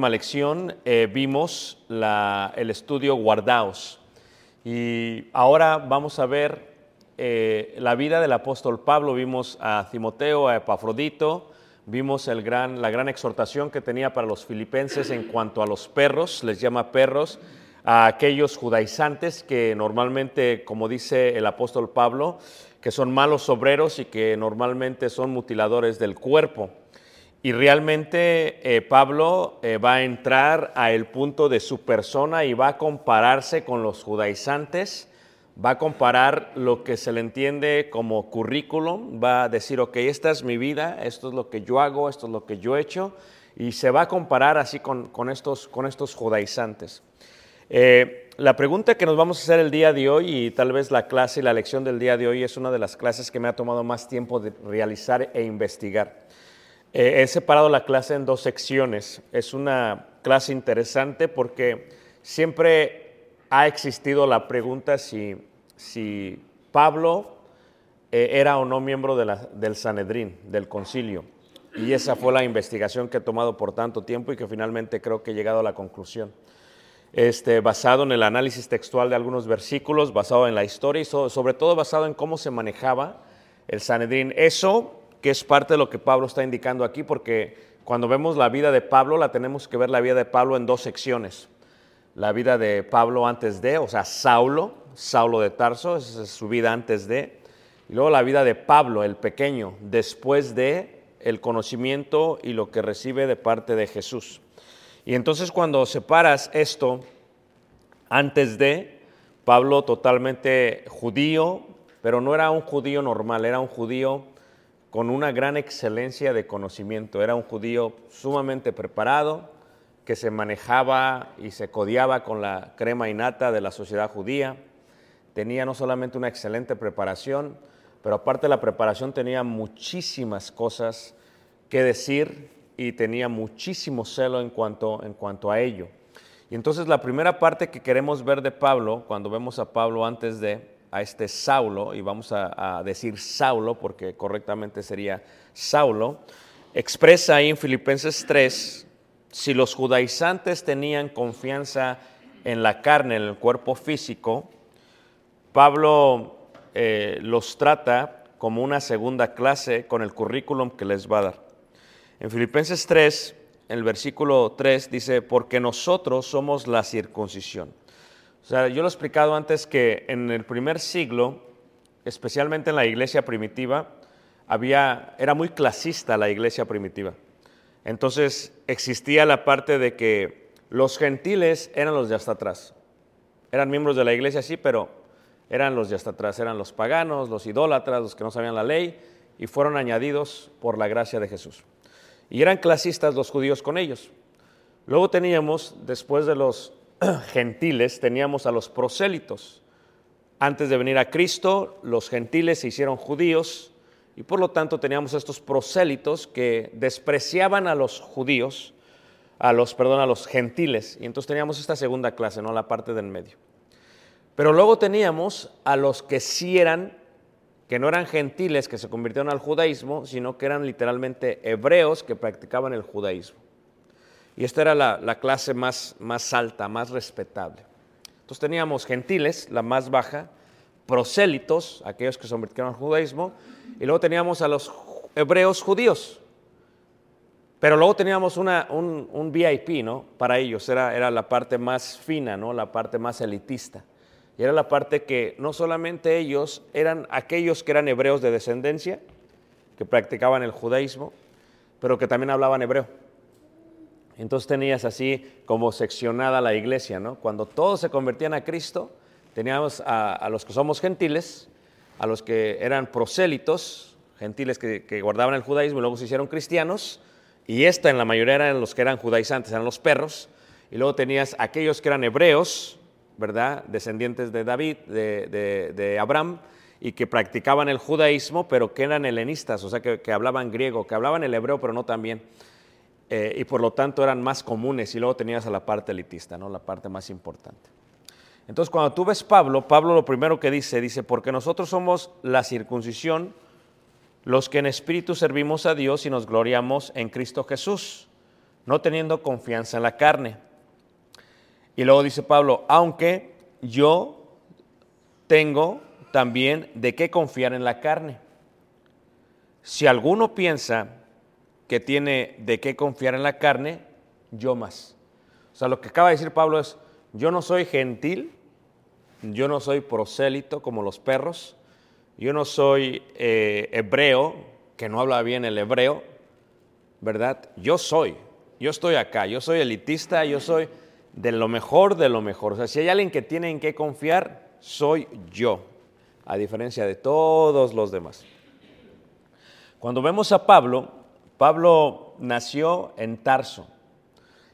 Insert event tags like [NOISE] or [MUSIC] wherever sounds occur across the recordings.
última lección eh, vimos el estudio Guardaos y ahora vamos a ver eh, la vida del apóstol Pablo. Vimos a Timoteo, a Epafrodito, vimos la gran exhortación que tenía para los filipenses en cuanto a los perros, les llama perros, a aquellos judaizantes que normalmente, como dice el apóstol Pablo, que son malos obreros y que normalmente son mutiladores del cuerpo. Y realmente eh, Pablo eh, va a entrar a el punto de su persona y va a compararse con los judaizantes, va a comparar lo que se le entiende como currículum, va a decir, ok, esta es mi vida, esto es lo que yo hago, esto es lo que yo he hecho, y se va a comparar así con, con estos, con estos judaizantes. Eh, la pregunta que nos vamos a hacer el día de hoy, y tal vez la clase y la lección del día de hoy es una de las clases que me ha tomado más tiempo de realizar e investigar. Eh, he separado la clase en dos secciones. Es una clase interesante porque siempre ha existido la pregunta si, si Pablo eh, era o no miembro del Sanedrín, del concilio. Y esa fue la investigación que he tomado por tanto tiempo y que finalmente creo que he llegado a la conclusión. Este, basado en el análisis textual de algunos versículos, basado en la historia y so- sobre todo basado en cómo se manejaba el Sanedrín. Eso que es parte de lo que Pablo está indicando aquí, porque cuando vemos la vida de Pablo, la tenemos que ver la vida de Pablo en dos secciones. La vida de Pablo antes de, o sea, Saulo, Saulo de Tarso, esa es su vida antes de, y luego la vida de Pablo, el pequeño, después de el conocimiento y lo que recibe de parte de Jesús. Y entonces cuando separas esto antes de Pablo totalmente judío, pero no era un judío normal, era un judío con una gran excelencia de conocimiento, era un judío sumamente preparado, que se manejaba y se codiaba con la crema innata de la sociedad judía, tenía no solamente una excelente preparación, pero aparte de la preparación tenía muchísimas cosas que decir y tenía muchísimo celo en cuanto, en cuanto a ello. Y entonces la primera parte que queremos ver de Pablo, cuando vemos a Pablo antes de a este Saulo, y vamos a, decir Saulo porque correctamente sería Saulo, expresa ahí en Filipenses 3, si los judaizantes tenían confianza en la carne, en el cuerpo físico, Pablo eh, los trata como una segunda clase con el currículum que les va a dar. En Filipenses 3, el versículo 3 dice, porque nosotros somos la circuncisión. O sea, yo lo he explicado antes que en el primer siglo, especialmente en la iglesia primitiva, había, era muy clasista la iglesia primitiva. Entonces existía la parte de que los gentiles eran los de hasta atrás. Eran miembros de la iglesia, sí, pero eran los de hasta atrás. Eran los paganos, los idólatras, los que no sabían la ley y fueron añadidos por la gracia de Jesús. Y eran clasistas los judíos con ellos. Luego teníamos, después de los [CLEARS THROAT] gentiles, teníamos a los prosélitos. Antes de venir a Cristo, los gentiles se hicieron judíos y por lo tanto teníamos estos prosélitos que despreciaban a los judíos, a los, perdón, a los gentiles. Y entonces teníamos esta segunda clase, ¿no? La parte del medio. Pero luego teníamos a los que sí eran, que no eran gentiles, que se convirtieron al judaísmo, sino que eran literalmente hebreos que practicaban el judaísmo. Y esta era la, la clase más, más alta, más respetable. Entonces teníamos gentiles, la más baja, prosélitos, aquellos que se convirtieron al judaísmo, y luego teníamos a los hebreos judíos. Pero luego teníamos una, un, un, VIP, ¿no? Para ellos, era, era la parte más fina, ¿no? La parte más elitista. Y era la parte que no solamente ellos eran aquellos que eran hebreos de descendencia, que practicaban el judaísmo, pero que también hablaban hebreo. Entonces tenías así como seccionada la iglesia, ¿no? Cuando todos se convertían a Cristo, teníamos a, los que somos gentiles, a los que eran prosélitos, gentiles que, guardaban el judaísmo y luego se hicieron cristianos, y esta en la mayoría eran los que eran judaizantes, eran los perros, y luego tenías aquellos que eran hebreos, ¿verdad? Descendientes de David, de Abraham, y que practicaban el judaísmo, pero que eran helenistas, o sea, que, que hablaban griego, que hablaban el hebreo, pero no tan bien. Eh, y por lo tanto eran más comunes, y luego tenías a la parte elitista, ¿no? La parte más importante. Entonces, cuando tú ves Pablo, Pablo lo primero que dice, dice, porque nosotros somos la circuncisión, los que en espíritu servimos a Dios y nos gloriamos en Cristo Jesús, no teniendo confianza en la carne. Y luego dice Pablo, aunque yo tengo también de qué confiar en la carne. Si alguno piensa que tiene de qué confiar en la carne, yo más. O sea, lo que acaba de decir Pablo es, yo no soy gentil, yo no soy prosélito como los perros, yo no soy eh, hebreo, que no habla bien el hebreo, ¿verdad? Yo soy, yo estoy acá, yo soy elitista, yo soy de lo mejor de lo mejor. O sea, si hay alguien que tiene en qué confiar, soy yo, a diferencia de todos los demás. Cuando vemos a Pablo, Pablo nació en Tarso.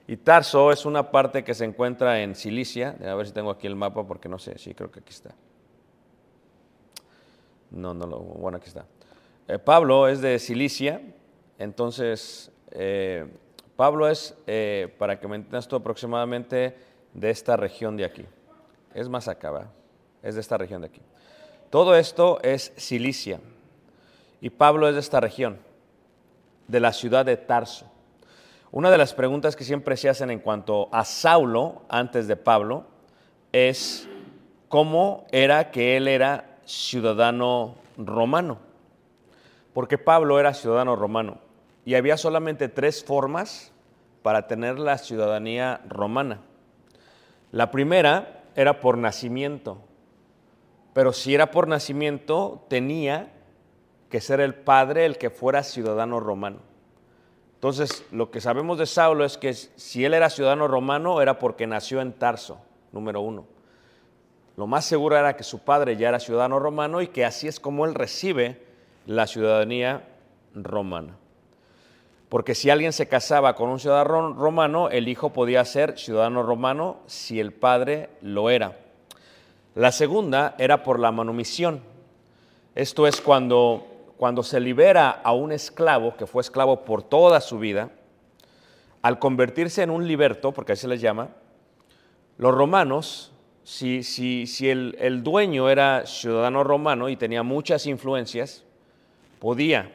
Y Tarso es una parte que se encuentra en Cilicia. A ver si tengo aquí el mapa porque no sé. Sí, creo que aquí está. No, no lo. Bueno, aquí está. Eh, Pablo es de Cilicia. Entonces, eh, Pablo es, eh, para que me entiendas tú, aproximadamente de esta región de aquí. Es más acá, ¿verdad? Es de esta región de aquí. Todo esto es Cilicia. Y Pablo es de esta región, de la ciudad de Tarso. Una de las preguntas que siempre se hacen en cuanto a Saulo, antes de Pablo, es cómo era que él era ciudadano romano. Porque Pablo era ciudadano romano. Y había solamente tres formas para tener la ciudadanía romana. La primera era por nacimiento. Pero si era por nacimiento, tenía que ser el padre el que fuera ciudadano romano. Entonces, lo que sabemos de Saulo es que si él era ciudadano romano era porque nació en Tarso, número uno. Lo más seguro era que su padre ya era ciudadano romano y que así es como él recibe la ciudadanía romana. Porque si alguien se casaba con un ciudadano romano, el hijo podía ser ciudadano romano si el padre lo era. La segunda era por la manumisión. Esto es cuando cuando se libera a un esclavo que fue esclavo por toda su vida, al convertirse en un liberto, porque así se les llama, los romanos, si, si, si el, el, dueño era ciudadano romano y tenía muchas influencias, podía,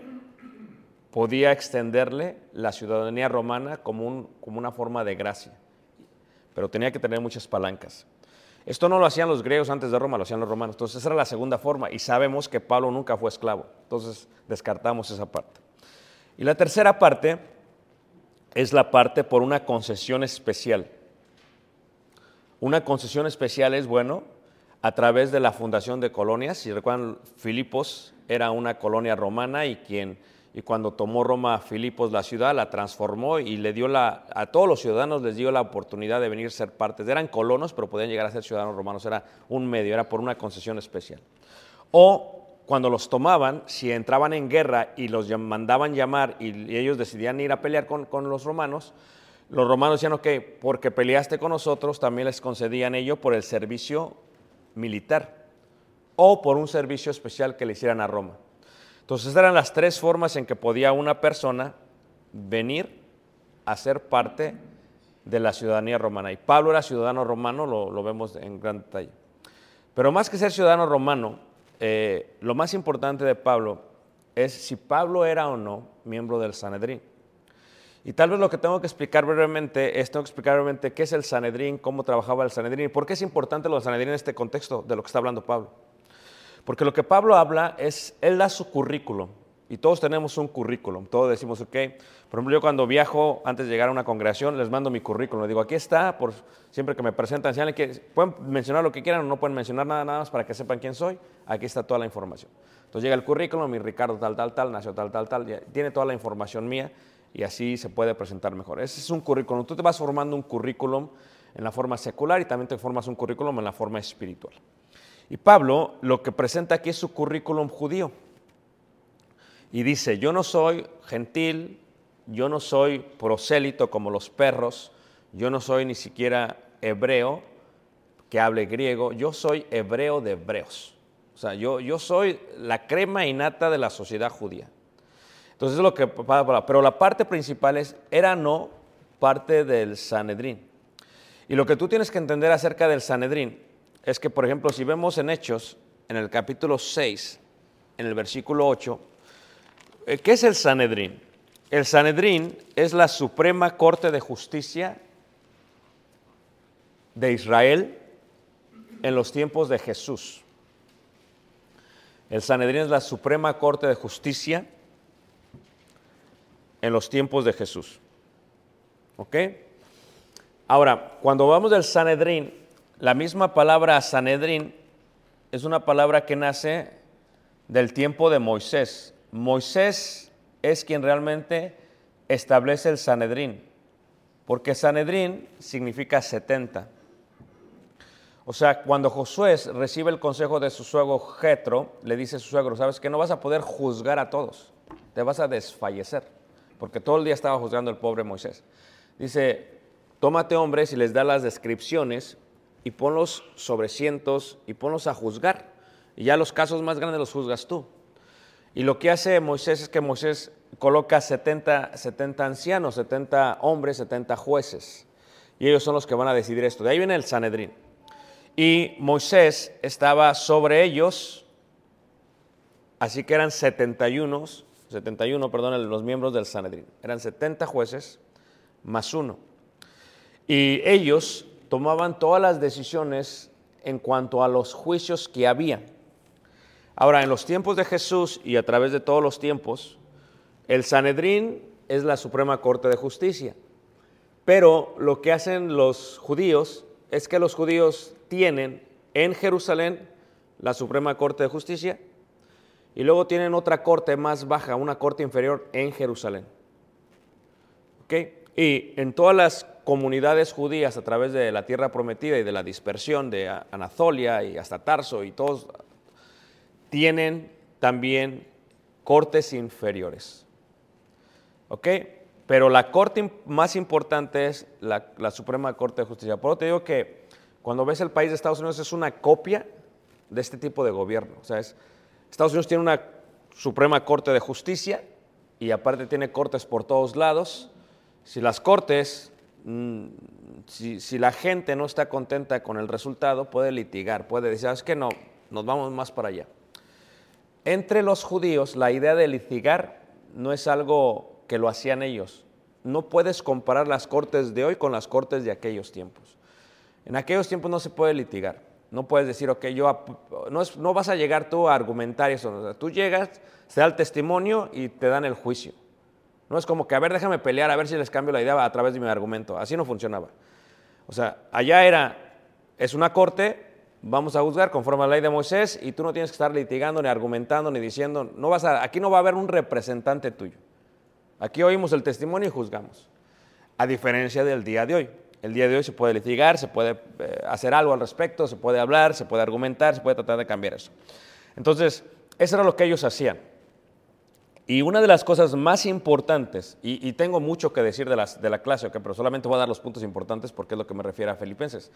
podía extenderle la ciudadanía romana como, un, como una forma de gracia, pero tenía que tener muchas palancas. Esto no lo hacían los griegos antes de Roma, lo hacían los romanos. Entonces esa era la segunda forma y sabemos que Pablo nunca fue esclavo. Entonces descartamos esa parte. Y la tercera parte es la parte por una concesión especial. Una concesión especial es, bueno, a través de la fundación de colonias. Si recuerdan, Filipos era una colonia romana y quien y cuando tomó Roma Filipos la ciudad la transformó y le dio la a todos los ciudadanos les dio la oportunidad de venir a ser partes. Eran colonos, pero podían llegar a ser ciudadanos romanos, era un medio, era por una concesión especial. O cuando los tomaban, si entraban en guerra y los mandaban llamar y, y ellos decidían ir a pelear con, con los romanos, los romanos decían, ok, porque peleaste con nosotros, también les concedían ello por el servicio militar o por un servicio especial que le hicieran a Roma. Entonces eran las tres formas en que podía una persona venir a ser parte de la ciudadanía romana. Y Pablo era ciudadano romano, lo, vemos en gran detalle. Pero más que ser ciudadano romano, eh, lo más importante de Pablo es si Pablo era o no miembro del Sanedrín. Y tal vez lo que tengo que explicar brevemente es, tengo que explicar brevemente qué es el Sanedrín, cómo trabajaba el Sanedrín y por qué es importante lo del Sanedrín en este contexto de lo que está hablando Pablo. Porque lo que Pablo habla es, él da su currículum. Y todos tenemos un currículum. Todos decimos, ok. Por ejemplo, yo cuando viajo, antes de llegar a una congregación, les mando mi currículum. Les digo, aquí está, por siempre que me presentan, señalen que pueden mencionar lo que quieran o no pueden mencionar nada, nada más para que sepan quién soy. Aquí está toda la información. Entonces llega el currículum, mi Ricardo tal, tal, tal, nació tal, tal, tal. Tiene toda la información mía y así se puede presentar mejor. Ese es un currículum. Tú te vas formando un currículum en la forma secular y también te formas un currículum en la forma espiritual. Y Pablo lo que presenta aquí es su currículum judío. Y dice, yo no soy gentil, yo no soy prosélito como los perros, yo no soy ni siquiera hebreo que hable griego, yo soy hebreo de hebreos. O sea, yo, yo soy la crema innata de la sociedad judía. Entonces es lo que pero la parte principal es, era no parte del Sanedrín. Y lo que tú tienes que entender acerca del Sanedrín es que, por ejemplo, si vemos en Hechos, en el capítulo 6, en el versículo 8, eh, ¿qué es el Sanedrín? El Sanedrín es la suprema corte de justicia de Israel en los tiempos de Jesús. El Sanedrín es la suprema corte de justicia en los tiempos de Jesús. ¿Ok? Ahora, cuando vamos del Sanedrín, la misma palabra Sanedrín es una palabra que nace del tiempo de Moisés. Moisés es quien realmente establece el Sanedrín, porque Sanedrín significa 70. O sea, cuando Josué recibe el consejo de su suegro Jetro, le dice a su suegro, sabes que no vas a poder juzgar a todos, te vas a desfallecer, porque todo el día estaba juzgando el pobre Moisés. Dice, tómate hombres y les da las descripciones y ponlos sobre cientos y ponlos a juzgar. Y ya los casos más grandes los juzgas tú. Y lo que hace Moisés es que Moisés coloca 70, 70 ancianos, 70 hombres, 70 jueces. Y ellos son los que van a decidir esto. De ahí viene el Sanedrín. Y Moisés estaba sobre ellos, así que eran 71, 71, perdón, los miembros del Sanedrín. Eran 70 jueces más uno. Y ellos tomaban todas las decisiones en cuanto a los juicios que había. Ahora, en los tiempos de Jesús y a través de todos los tiempos, el Sanedrín es la Suprema Corte de Justicia. Pero lo que hacen los judíos es que los judíos tienen en Jerusalén la Suprema Corte de Justicia y luego tienen otra corte más baja, una corte inferior en Jerusalén. ¿Ok? Y en todas las comunidades judías a través de la tierra prometida y de la dispersión de Anatolia y hasta Tarso y todos tienen también cortes inferiores. ¿Ok? Pero la corte más importante es la, la, Suprema Corte de Justicia. Por eso te digo que cuando ves el país de Estados Unidos es una copia de este tipo de gobierno. O sea, es, Estados Unidos tiene una Suprema Corte de Justicia y aparte tiene cortes por todos lados. Si las cortes, si, si, la gente no está contenta con el resultado, puede litigar, puede decir, es que no, nos vamos más para allá. Entre los judíos, la idea de litigar no es algo que lo hacían ellos. No puedes comparar las cortes de hoy con las cortes de aquellos tiempos. En aquellos tiempos no se puede litigar. No puedes decir, ok, yo no, es, no vas a llegar tú a argumentar eso. Tú llegas, se da el testimonio y te dan el juicio. No es como que, a ver, déjame pelear, a ver si les cambio la idea a través de mi argumento. Así no funcionaba. O sea, allá era, es una corte vamos a juzgar conforme a la ley de Moisés y tú no tienes que estar litigando, ni argumentando, ni diciendo, no vas a, aquí no va a haber un representante tuyo. Aquí oímos el testimonio y juzgamos. A diferencia del día de hoy. El día de hoy se puede litigar, se puede eh, hacer algo al respecto, se puede hablar, se puede argumentar, se puede tratar de cambiar eso. Entonces, eso era lo que ellos hacían. Y una de las cosas más importantes, y, tengo mucho que decir de, la clase, ¿ok? pero solamente voy a dar los puntos importantes porque es lo que me refiere a Filipenses.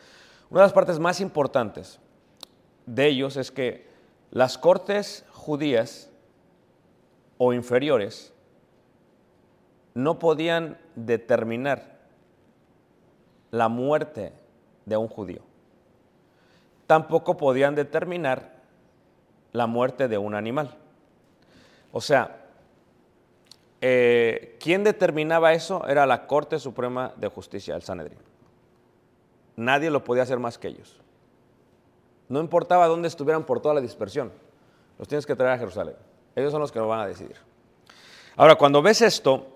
Una de las partes más importantes de ellos es que las cortes judías o inferiores no podían determinar la muerte de un judío. Tampoco podían determinar la muerte de un animal. O sea, eh, ¿quién determinaba eso? Era la Corte Suprema de Justicia, el Sanedrín. Nadie lo podía hacer más que ellos. No importaba dónde estuvieran por toda la dispersión, los tienes que traer a Jerusalén. Ellos son los que lo van a decidir. Ahora, cuando ves esto,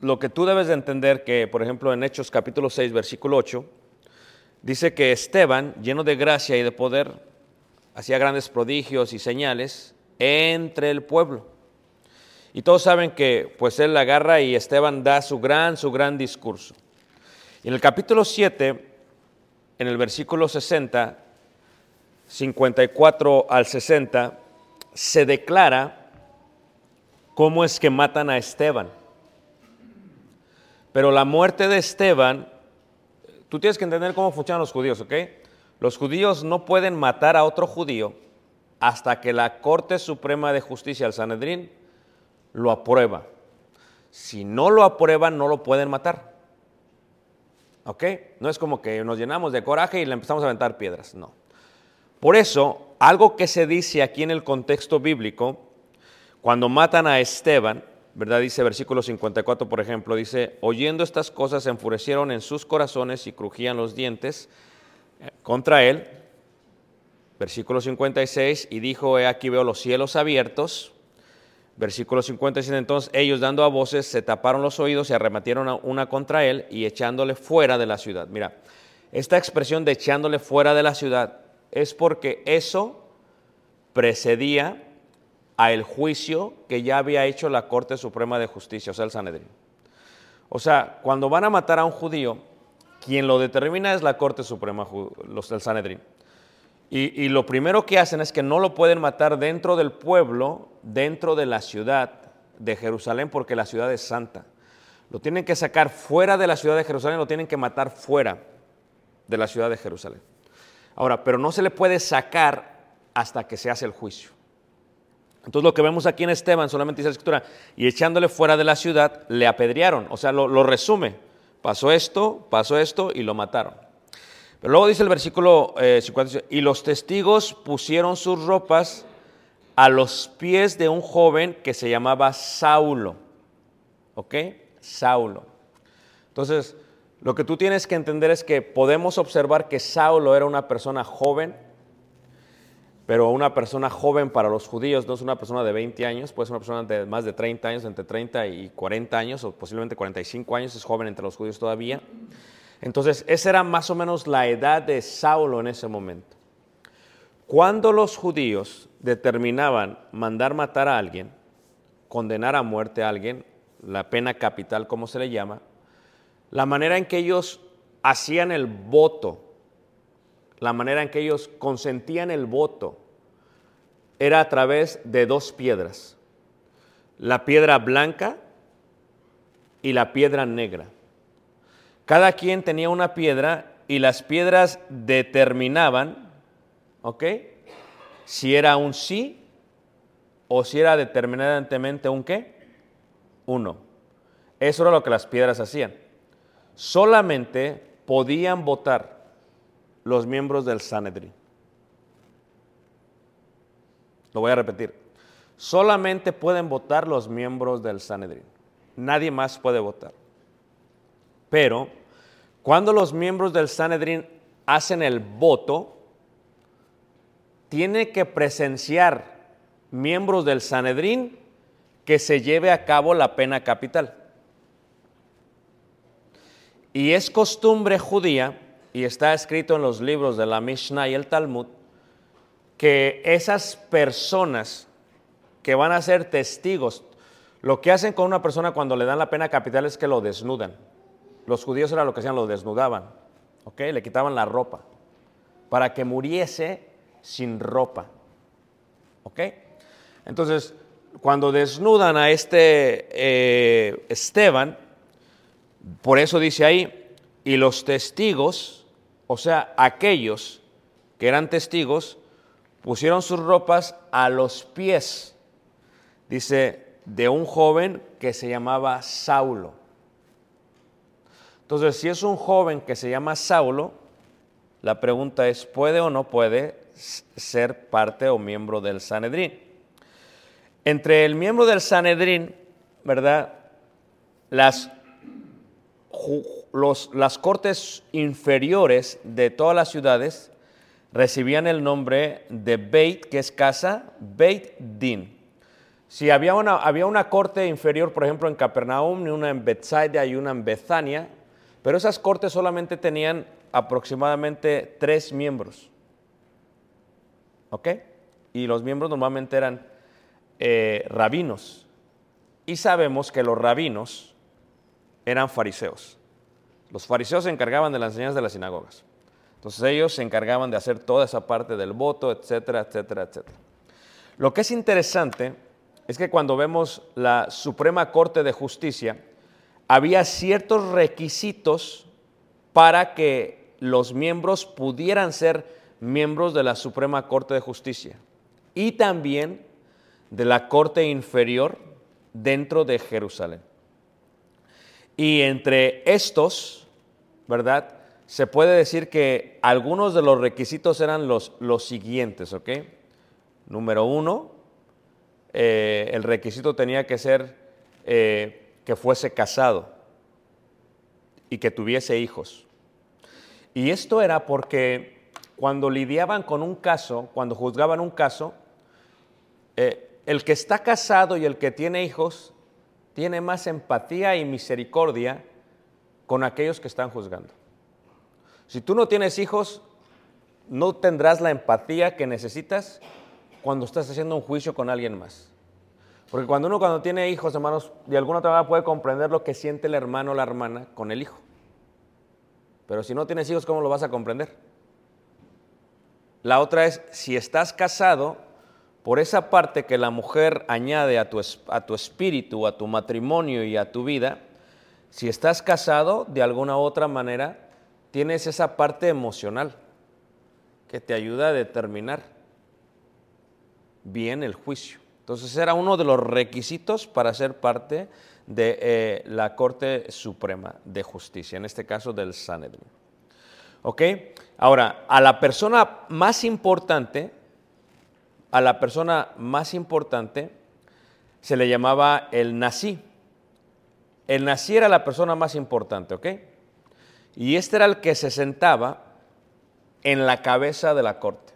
lo que tú debes de entender que, por ejemplo, en Hechos capítulo 6, versículo 8, dice que Esteban, lleno de gracia y de poder, hacía grandes prodigios y señales entre el pueblo. Y todos saben que pues él la agarra y Esteban da su gran, su gran discurso. En el capítulo 7, en el versículo 60, 54 al 60, se declara cómo es que matan a Esteban. Pero la muerte de Esteban, tú tienes que entender cómo funcionan los judíos, ¿ok? Los judíos no pueden matar a otro judío hasta que la Corte Suprema de Justicia, el Sanedrín, lo aprueba. Si no lo aprueban, no lo pueden matar. ¿Ok? No es como que nos llenamos de coraje y le empezamos a aventar piedras, no. Por eso, algo que se dice aquí en el contexto bíblico, cuando matan a Esteban, ¿verdad? Dice versículo 54, por ejemplo, dice, oyendo estas cosas se enfurecieron en sus corazones y crujían los dientes eh, contra él. Versículo 56, y dijo, he aquí veo los cielos abiertos. Versículo 57, entonces ellos dando a voces se taparon los oídos y arremetieron una contra él y echándole fuera de la ciudad. Mira, esta expresión de echándole fuera de la ciudad es porque eso precedía a el juicio que ya había hecho la Corte Suprema de Justicia, o sea, el Sanedrín. O sea, cuando van a matar a un judío, quien lo determina es la Corte Suprema, los del Sanedrín. Y, lo primero que hacen es que no lo pueden matar dentro del pueblo, dentro de la ciudad de Jerusalén, porque la ciudad es santa. Lo tienen que sacar fuera de la ciudad de Jerusalén, lo tienen que matar fuera de la ciudad de Jerusalén. Ahora, pero no se le puede sacar hasta que se hace el juicio. Entonces lo que vemos aquí en Esteban, solamente dice la escritura, y echándole fuera de la ciudad, le apedrearon. O sea, lo resume. Pasó esto, pasó esto y lo mataron. Pero luego dice el versículo eh, 50, y los testigos pusieron sus ropas a los pies de un joven que se llamaba Saulo. ¿Ok? Saulo. Entonces, lo que tú tienes que entender es que podemos observar que Saulo era una persona joven, pero una persona joven para los judíos no es una persona de 20 años, puede ser una persona de más de 30 años, entre 30 y 40 años, o posiblemente 45 años, es joven entre los judíos todavía. Entonces, esa era más o menos la edad de Saulo en ese momento. Cuando los judíos determinaban mandar matar a alguien, condenar a muerte a alguien, la pena capital como se le llama, la manera en que ellos hacían el voto, la manera en que ellos consentían el voto, era a través de dos piedras, la piedra blanca y la piedra negra. Cada quien tenía una piedra y las piedras determinaban, ¿ok? Si era un sí o si era determinantemente un qué? Uno. Eso era lo que las piedras hacían. Solamente podían votar los miembros del Sanedrín. Lo voy a repetir. Solamente pueden votar los miembros del Sanedrín. Nadie más puede votar. Pero cuando los miembros del Sanedrín hacen el voto, tiene que presenciar miembros del Sanedrín que se lleve a cabo la pena capital. Y es costumbre judía, y está escrito en los libros de la Mishnah y el Talmud, que esas personas que van a ser testigos, lo que hacen con una persona cuando le dan la pena capital es que lo desnudan. Los judíos era lo que hacían, lo desnudaban, ¿ok? Le quitaban la ropa para que muriese sin ropa, ¿ok? Entonces, cuando desnudan a este eh, Esteban, por eso dice ahí, y los testigos, o sea, aquellos que eran testigos, pusieron sus ropas a los pies, dice, de un joven que se llamaba Saulo. Entonces, si es un joven que se llama Saulo, la pregunta es, ¿puede o no puede ser parte o miembro del Sanedrín? Entre el miembro del Sanedrín, ¿verdad? Las, las cortes inferiores de todas las ciudades recibían el nombre de Beit, que es casa, Beit Din. Si había una, había una corte inferior, por ejemplo, en Capernaum, una en Bethsaida y una en Bethania, pero esas cortes solamente tenían aproximadamente tres miembros. ¿Ok? Y los miembros normalmente eran eh, rabinos. Y sabemos que los rabinos eran fariseos. Los fariseos se encargaban de las enseñanzas de las sinagogas. Entonces ellos se encargaban de hacer toda esa parte del voto, etcétera, etcétera, etcétera. Lo que es interesante es que cuando vemos la Suprema Corte de Justicia, había ciertos requisitos para que los miembros pudieran ser miembros de la Suprema Corte de Justicia y también de la Corte Inferior dentro de Jerusalén. Y entre estos, ¿verdad? Se puede decir que algunos de los requisitos eran los, los siguientes, ¿ok? Número uno, eh, el requisito tenía que ser eh, que fuese casado y que tuviese hijos. Y esto era porque cuando lidiaban con un caso, cuando juzgaban un caso, eh, el que está casado y el que tiene hijos tiene más empatía y misericordia con aquellos que están juzgando. Si tú no tienes hijos, no tendrás la empatía que necesitas cuando estás haciendo un juicio con alguien más. Porque cuando uno cuando tiene hijos, hermanos, de alguna otra manera puede comprender lo que siente el hermano o la hermana con el hijo. Pero si no tienes hijos, ¿cómo lo vas a comprender? La otra es, si estás casado, por esa parte que la mujer añade a tu, a tu espíritu, a tu matrimonio y a tu vida, si estás casado, de alguna otra manera, tienes esa parte emocional que te ayuda a determinar bien el juicio. Entonces era uno de los requisitos para ser parte de eh, la Corte Suprema de Justicia, en este caso del Sanedrín. ¿Ok? Ahora, a la persona más importante, a la persona más importante se le llamaba el nací. El nací era la persona más importante, ¿ok? Y este era el que se sentaba en la cabeza de la corte.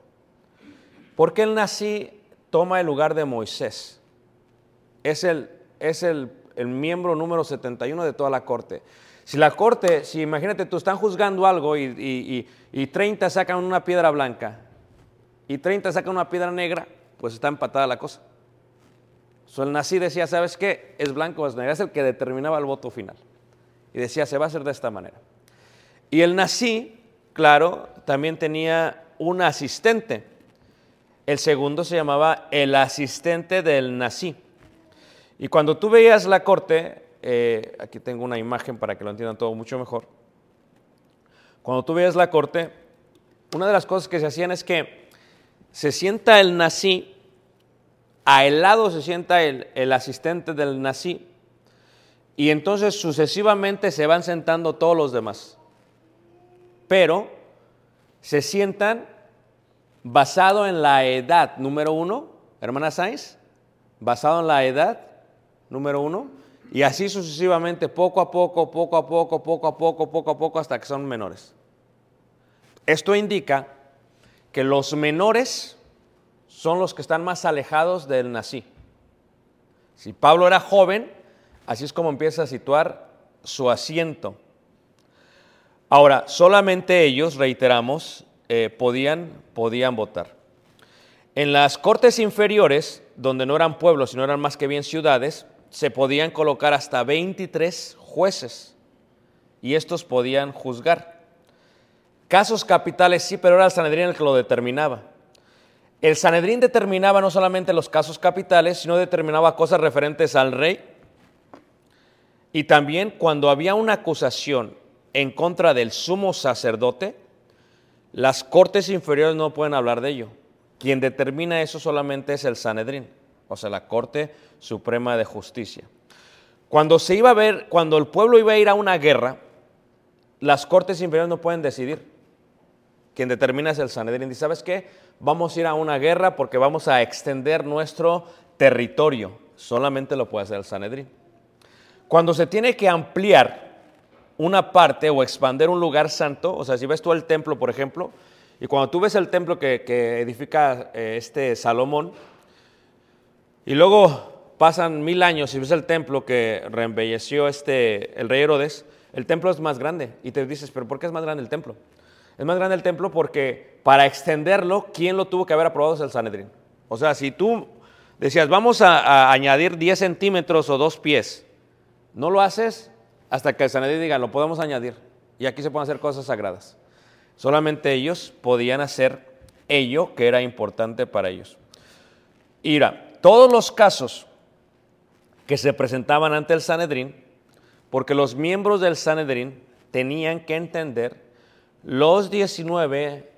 Porque el nací toma el lugar de Moisés. Es el, es el, el miembro número 71 de toda la corte. Si la corte, si imagínate, tú están juzgando algo y, y- y- y 30 sacan una piedra blanca y 30 sacan una piedra negra, pues está empatada la cosa. So, el nací decía, ¿sabes qué? Es blanco o es negro. Es el que determinaba el voto final. Y decía, se va a hacer de esta manera. Y el nací, claro, también tenía un asistente. El segundo se llamaba el asistente del nací. Y cuando tú veías la corte, eh, aquí tengo una imagen para que lo entiendan todo mucho mejor. Cuando tú veías la corte, una de las cosas que se hacían es que se sienta el nací, a el lado se sienta el, el asistente del nací, y entonces sucesivamente se van sentando todos los demás. Pero se sientan basado en la edad, número uno, hermana Sainz, basado en la edad, número uno, y así sucesivamente, poco a poco, poco a poco, poco a poco, poco a poco, hasta que son menores. Esto indica que los menores son los que están más alejados del nací. Si Pablo era joven, así es como empieza a situar su asiento. Ahora, solamente ellos, reiteramos, eh, podían, podían votar. En las cortes inferiores, donde no eran pueblos, sino eran más que bien ciudades, se podían colocar hasta 23 jueces y estos podían juzgar. Casos capitales sí, pero era el Sanedrín el que lo determinaba. El Sanedrín determinaba no solamente los casos capitales, sino determinaba cosas referentes al rey. Y también cuando había una acusación en contra del sumo sacerdote, las cortes inferiores no pueden hablar de ello. Quien determina eso solamente es el Sanedrín, o sea, la Corte Suprema de Justicia. Cuando se iba a ver, cuando el pueblo iba a ir a una guerra, las cortes inferiores no pueden decidir. Quien determina es el Sanedrín. ¿Y sabes qué? Vamos a ir a una guerra porque vamos a extender nuestro territorio. Solamente lo puede hacer el Sanedrín. Cuando se tiene que ampliar una parte o expander un lugar santo, o sea, si ves tú el templo, por ejemplo, y cuando tú ves el templo que, que edifica eh, este Salomón, y luego pasan mil años y ves el templo que reembelleció este, el rey Herodes, el templo es más grande. Y te dices, pero ¿por qué es más grande el templo? Es más grande el templo porque para extenderlo, ¿quién lo tuvo que haber aprobado? Es el Sanedrín. O sea, si tú decías, vamos a, a añadir 10 centímetros o dos pies, no lo haces hasta que el Sanedrín diga, lo podemos añadir. Y aquí se pueden hacer cosas sagradas. Solamente ellos podían hacer ello que era importante para ellos. Mira, todos los casos que se presentaban ante el Sanedrín, porque los miembros del Sanedrín tenían que entender los 19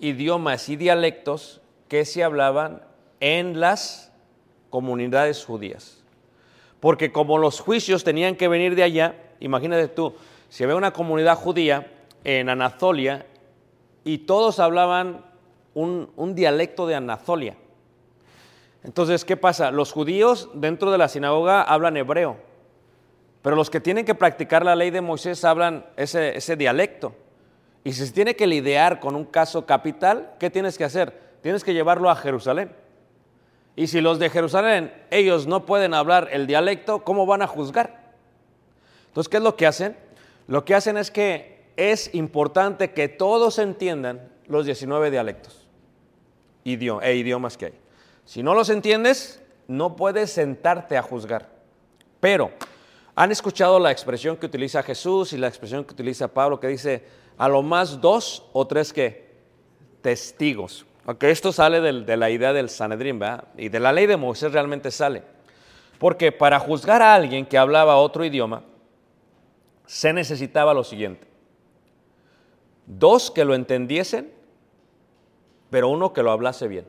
idiomas y dialectos que se hablaban en las comunidades judías. Porque como los juicios tenían que venir de allá, imagínate tú, si había una comunidad judía en Anatolia y todos hablaban un, un dialecto de Anatolia. Entonces, ¿qué pasa? Los judíos dentro de la sinagoga hablan hebreo, pero los que tienen que practicar la ley de Moisés hablan ese, ese dialecto. Y si se tiene que lidiar con un caso capital, ¿qué tienes que hacer? Tienes que llevarlo a Jerusalén. Y si los de Jerusalén, ellos no pueden hablar el dialecto, ¿cómo van a juzgar? Entonces, ¿qué es lo que hacen? Lo que hacen es que es importante que todos entiendan los 19 dialectos e idiomas que hay. Si no los entiendes, no puedes sentarte a juzgar. Pero, ¿han escuchado la expresión que utiliza Jesús y la expresión que utiliza Pablo que dice, a lo más dos o tres que testigos? Aunque esto sale de, la idea del Sanedrín, ¿verdad? Y de la ley de Moisés realmente sale. Porque para juzgar a alguien que hablaba otro idioma, se necesitaba lo siguiente. Dos que lo entendiesen, pero uno que lo hablase bien.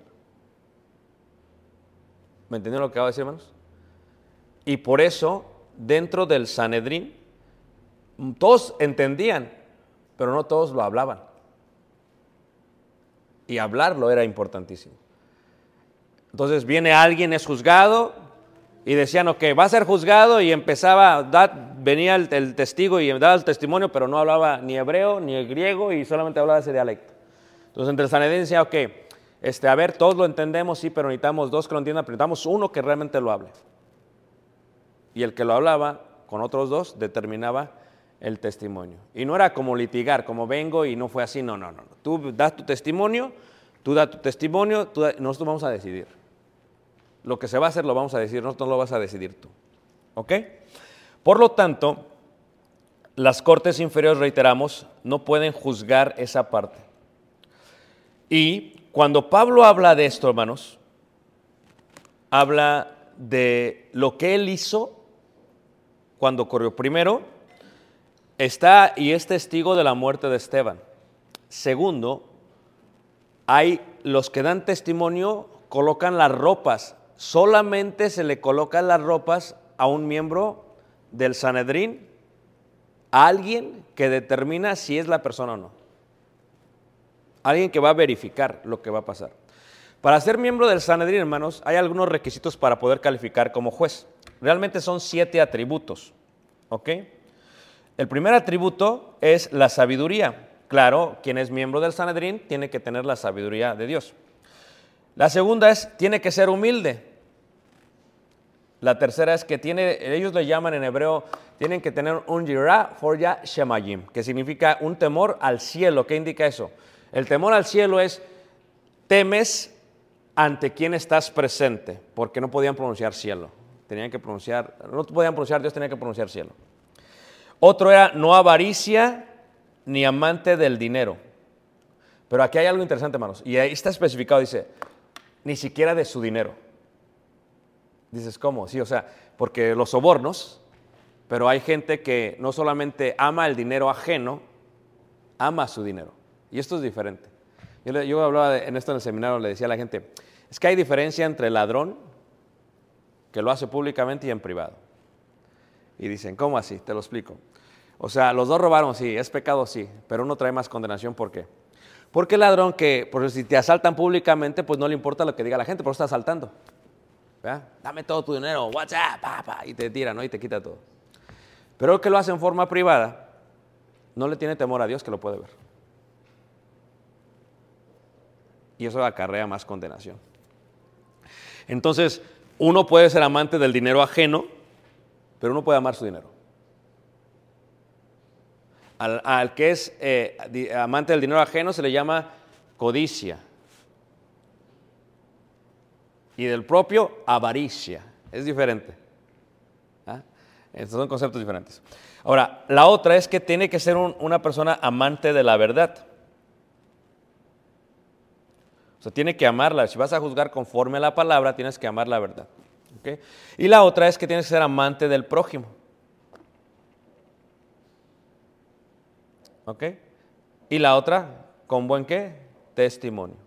¿Me entendieron lo que acabo de decir, hermanos? Y por eso, dentro del Sanedrín, todos entendían, pero no todos lo hablaban. Y hablarlo era importantísimo. Entonces viene alguien, es juzgado, y decían, ok, va a ser juzgado, y empezaba, venía el, testigo y daba el testimonio, pero no hablaba ni hebreo ni griego, y solamente hablaba ese dialecto. Entonces entre el Sanedrín decía, ok, este, a ver, todos lo entendemos, sí, pero necesitamos dos que lo entiendan, pero necesitamos uno que realmente lo hable. Y el que lo hablaba con otros dos determinaba el testimonio. Y no era como litigar, como vengo y no fue así, no, no, no. Tú das tu testimonio, tú das tu testimonio, nosotros vamos a decidir. Lo que se va a hacer lo vamos a decidir, nosotros no lo vas a decidir tú. ¿Ok? Por lo tanto, las cortes inferiores, reiteramos, no pueden juzgar esa parte. Y cuando Pablo habla de esto, hermanos, habla de lo que él hizo cuando corrió. Primero, está y es testigo de la muerte de Esteban. Segundo, hay los que dan testimonio, colocan las ropas. Solamente se le colocan las ropas a un miembro del Sanedrín, a alguien que determina si es la persona o no. Alguien que va a verificar lo que va a pasar. Para ser miembro del Sanedrín, hermanos, hay algunos requisitos para poder calificar como juez. Realmente son siete atributos. ¿Ok? El primer atributo es la sabiduría. Claro, quien es miembro del Sanedrín tiene que tener la sabiduría de Dios. La segunda es, tiene que ser humilde. La tercera es que tiene, ellos le llaman en hebreo, tienen que tener un yirah for ya shemayim, que significa un temor al cielo. ¿Qué indica eso? El temor al cielo es, temes ante quién estás presente, porque no podían pronunciar cielo. Tenían que pronunciar, no podían pronunciar Dios, tenían que pronunciar cielo. Otro era no avaricia ni amante del dinero. Pero aquí hay algo interesante, hermanos. Y ahí está especificado, dice, ni siquiera de su dinero. Dices, ¿cómo? Sí, o sea, porque los sobornos, pero hay gente que no solamente ama el dinero ajeno, ama su dinero. Y esto es diferente. Yo, hablaba en esto en el seminario, le decía a la gente, es que hay diferencia entre el ladrón, que lo hace públicamente, y en privado. Y dicen, ¿cómo así? Te lo explico. O sea, los dos robaron, sí, es pecado, sí, pero uno trae más condenación, ¿por qué? Porque el ladrón que, por si te asaltan públicamente, pues no le importa lo que diga la gente, pero está asaltando. ¿verdad? Dame todo tu dinero, WhatsApp, pa, pa, y te tira, ¿no? Y te quita todo. Pero el que lo hace en forma privada, no le tiene temor a Dios que lo puede ver. Y eso acarrea más condenación. Entonces, uno puede ser amante del dinero ajeno, pero uno puede amar su dinero. Al, que es eh, amante del dinero ajeno se le llama codicia. Y del propio, avaricia. Es diferente. ¿Ah? Estos son conceptos diferentes. Ahora, la otra es que tiene que ser un- una persona amante de la verdad. O sea, tiene que amarla. Si vas a juzgar conforme a la palabra, tienes que amar la verdad. Y la otra es que tienes que ser amante del prójimo. ¿Ok? Y la otra, ¿con buen qué? Testimonio.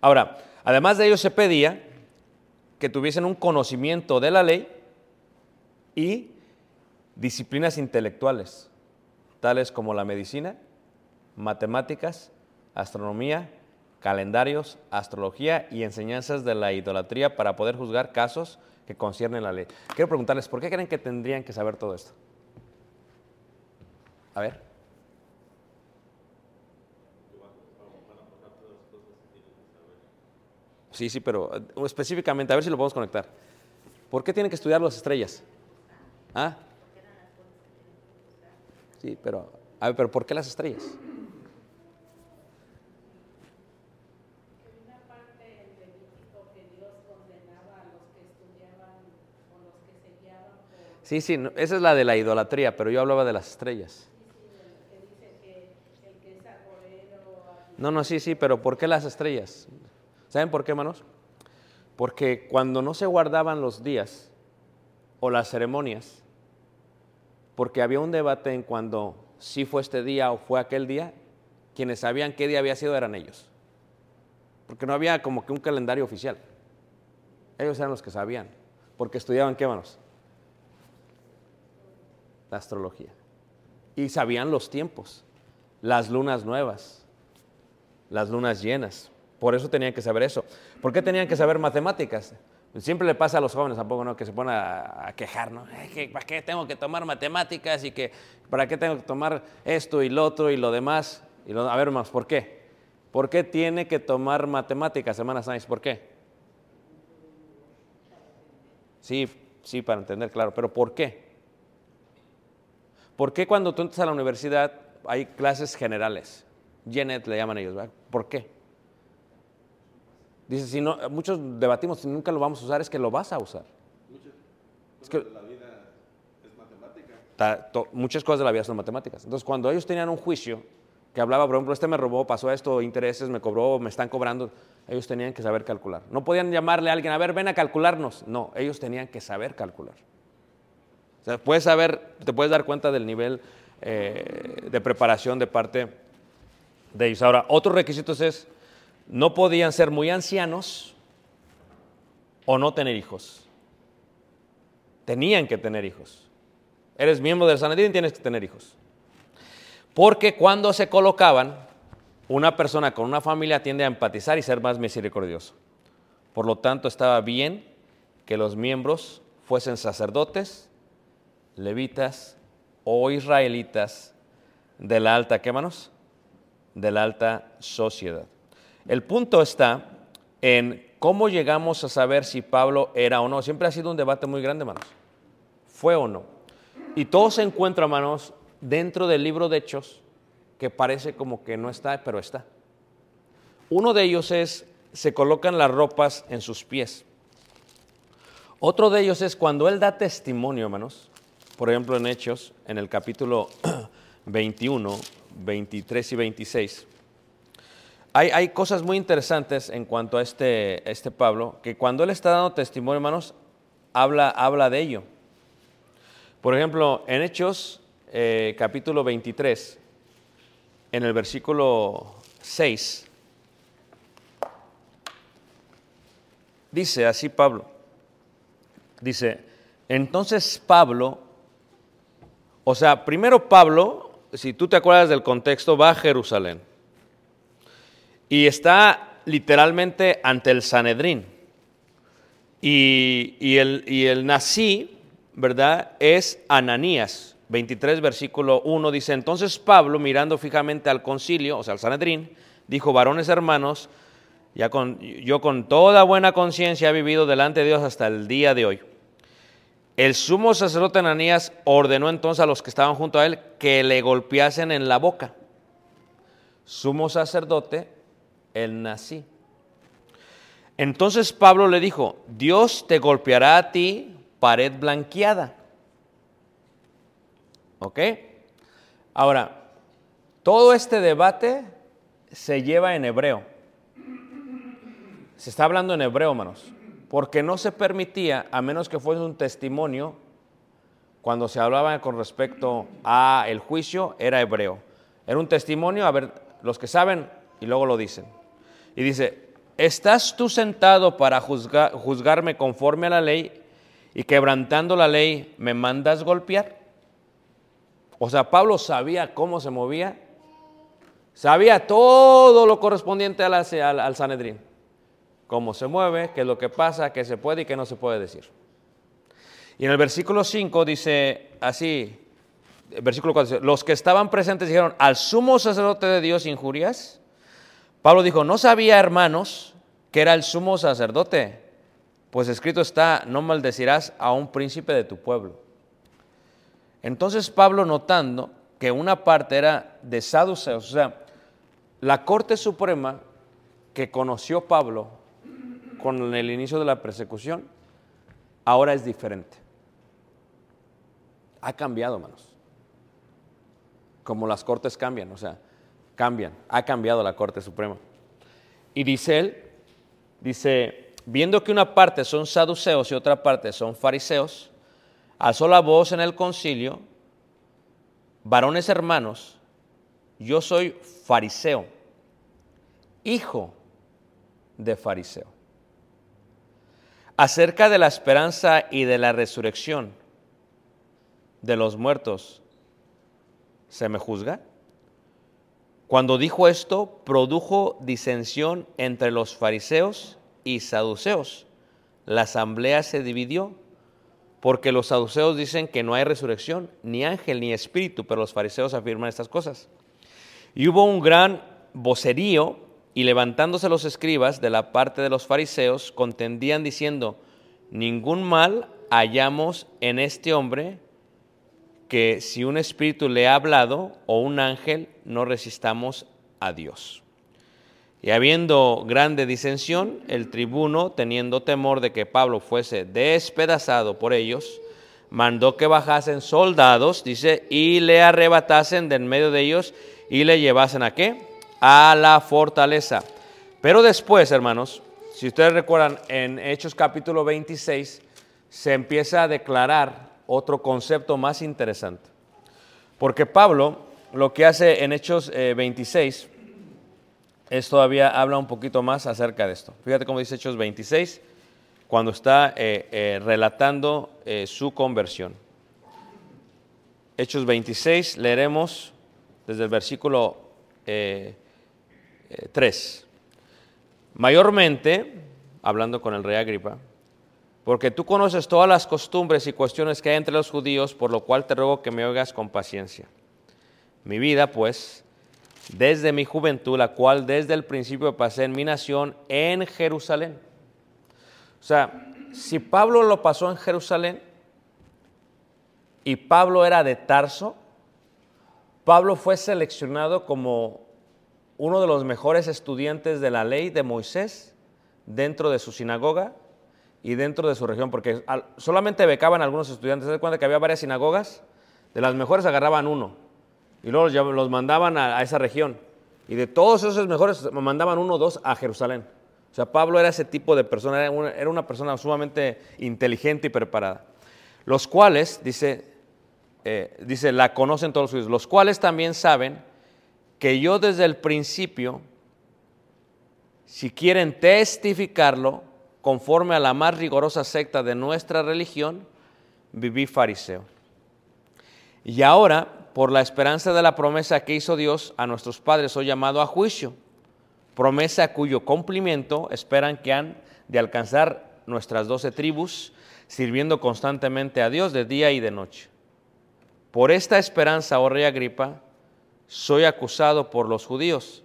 Ahora, además de ello se pedía que tuviesen un conocimiento de la ley y disciplinas intelectuales, tales como la medicina, matemáticas, astronomía, calendarios, astrología y enseñanzas de la idolatría para poder juzgar casos que conciernen la ley. Quiero preguntarles, ¿por qué creen que tendrían que saber todo esto? A ver. Sí, sí, pero eh, específicamente, a ver si lo podemos conectar. ¿Por qué tienen que estudiar las estrellas? ¿Ah? Sí, pero, a ver, pero ¿por qué las estrellas? una parte del Levítico que Dios condenaba a los que estudiaban o los que se guiaban por Sí, sí, esa es la de la idolatría, pero yo hablaba de las estrellas. No, no, sí, sí, pero ¿por qué las estrellas? ¿Saben por qué, hermanos? Porque cuando no se guardaban los días o las ceremonias, porque había un debate en cuando sí fue este día o fue aquel día, quienes sabían qué día había sido eran ellos. Porque no había como que un calendario oficial. Ellos eran los que sabían, porque estudiaban qué, hermanos? La astrología. Y sabían los tiempos, las lunas nuevas, las lunas llenas. Por eso tenían que saber eso. ¿Por qué tenían que saber matemáticas? Siempre le pasa a los jóvenes tampoco, ¿no? Que se ponen a, a quejar, ¿no? "Eh, que ¿Para qué tengo que tomar matemáticas y que para qué tengo que tomar esto y lo otro y lo demás? Y lo- a ver, más, ¿por qué? ¿Por qué tiene que tomar matemáticas, hermanas Sáenz? ¿Por qué? Sí, sí, para entender, claro, pero ¿por qué? ¿Por qué cuando tú entras a la universidad hay clases generales? Genet le llaman ellos, ¿verdad? ¿Por qué? Dice, si no, muchos debatimos, si nunca lo vamos a usar, es que lo vas a usar. Es que Ta- to- muchas cosas de la vida son matemáticas. Entonces, cuando ellos tenían un juicio que hablaba, por ejemplo, este me robó, pasó esto, intereses, me cobró, me están cobrando, ellos tenían que saber calcular. No podían llamarle a alguien, a ver, ven a calcularnos. No, ellos tenían que saber calcular. Puedes saber, te puedes dar cuenta del nivel eh, de preparación de parte de ellos. Ahora, otros requisitos es, no podían ser muy ancianos o no tener hijos. Tenían que tener hijos. Eres miembro del Sanedrín, tienes que tener hijos. Porque cuando se colocaban, una persona con una familia tiende a empatizar y ser más misericordioso. Por lo tanto, estaba bien que los miembros fuesen sacerdotes, levitas o israelitas de la alta, ¿qué manos? De la alta sociedad. El punto está en cómo llegamos a saber si Pablo era o no. Siempre ha sido un debate muy grande, hermanos. ¿Fue o no? Y todo se encuentra, hermanos, dentro del libro de Hechos, que parece como que no está, pero está. Uno de ellos es, se colocan las ropas en sus pies. Otro de ellos es cuando él da testimonio, hermanos. Por ejemplo, en Hechos, en el capítulo [CLEARS THROAT] 21, 23 y 26. Hay, hay cosas muy interesantes en cuanto a este, este Pablo, que cuando él está dando testimonio, hermanos, habla, habla de ello. Por ejemplo, en Hechos, eh, capítulo 23, en el versículo 6, dice así Pablo, dice, entonces Pablo, o sea, primero Pablo, si tú te acuerdas del contexto, va a Jerusalén y está literalmente ante el Sanedrín. Y, el nací, ¿verdad? Es Ananías. 23, versículo 1 dice, entonces Pablo, mirando fijamente al concilio, o sea, al Sanedrín, dijo, varones hermanos, ya con, yo con toda buena conciencia he vivido delante de Dios hasta el día de hoy. El sumo sacerdote Ananías ordenó entonces a los que estaban junto a él que le golpeasen en la boca. Sumo sacerdote, el nací. Entonces Pablo le dijo, Dios te golpeará a ti pared blanqueada. ¿Ok? Ahora, todo este debate se lleva en hebreo. Se está hablando en hebreo, hermanos, porque no se permitía, a menos que fuese un testimonio, cuando se hablaba con respecto a el juicio, era hebreo. Era un testimonio, a ver, los que saben y luego lo dicen. Y dice, ¿estás tú sentado para juzgar, juzgarme conforme a la ley y quebrantando la ley me mandas golpear? O sea, Pablo sabía cómo se movía, sabía todo lo correspondiente al, al, al Sanedrín, cómo se mueve, qué es lo que pasa, qué se puede y qué no se puede decir. Y en el versículo 5 dice así, versículo 4 dice, los que estaban presentes dijeron, al sumo sacerdote de Dios injurias. Pablo dijo, no sabía, hermanos, que era el sumo sacerdote, pues escrito está, no maldecirás a un príncipe de tu pueblo. Entonces Pablo notando que una parte era de saduceos, o sea, la Corte Suprema que conoció Pablo con el inicio de la persecución, ahora es diferente. Ha cambiado, hermanos. Como las cortes cambian, o sea, cambian. Ha cambiado la Corte Suprema. Y dice él, dice, viendo que una parte son saduceos y otra parte son fariseos, alzó la voz en el concilio, varones hermanos, yo soy fariseo, hijo de fariseo. Acerca de la esperanza y de la resurrección de los muertos, ¿se me juzga? Cuando dijo esto, produjo disensión entre los fariseos y saduceos. La asamblea se dividió porque los saduceos dicen que no hay resurrección, ni ángel, ni espíritu, pero los fariseos afirman estas cosas. Y hubo un gran vocerío, y levantándose los escribas de la parte de los fariseos, contendían diciendo, ningún mal hallamos en este hombre que si un espíritu le ha hablado o un ángel, no resistamos a Dios. Y habiendo grande disensión, el tribuno, teniendo temor de que Pablo fuese despedazado por ellos, mandó que bajasen soldados, dice, y le arrebatasen de en medio de ellos y le llevasen a qué? A la fortaleza. Pero después, hermanos, si ustedes recuerdan, en Hechos capítulo 26 se empieza a declarar otro concepto más interesante. Porque Pablo lo que hace en Hechos 26 es todavía habla un poquito más acerca de esto. Fíjate cómo dice Hechos 26, cuando está eh, eh, relatando eh, su conversión. Hechos 26, leeremos desde el versículo 3. Mayormente, hablando con el rey Agripa, porque tú conoces todas las costumbres y cuestiones que hay entre los judíos, por lo cual te ruego que me oigas con paciencia. Mi vida, pues, desde mi juventud, la cual desde el principio pasé en mi nación en Jerusalén. O sea, si Pablo lo pasó en Jerusalén y Pablo era de Tarso, Pablo fue seleccionado como uno de los mejores estudiantes de la ley de Moisés dentro de su sinagoga y dentro de su región, porque solamente becaban algunos estudiantes. ¿Se da cuenta que había varias sinagogas? De las mejores agarraban uno y luego los, mandaban a, esa región. Y de todos esos mejores mandaban uno o dos a Jerusalén. O sea, Pablo era ese tipo de persona, era una, era una persona sumamente inteligente y preparada. Los cuales, dice, eh, dice, la conocen todos los judíos, los cuales también saben que yo desde el principio, si quieren testificarlo, conforme a la más rigorosa secta de nuestra religión, viví fariseo. Y ahora, por la esperanza de la promesa que hizo Dios a nuestros padres, soy llamado a juicio, promesa cuyo cumplimiento esperan que han de alcanzar nuestras doce tribus, sirviendo constantemente a Dios de día y de noche. Por esta esperanza, oh rey Agripa, soy acusado por los judíos.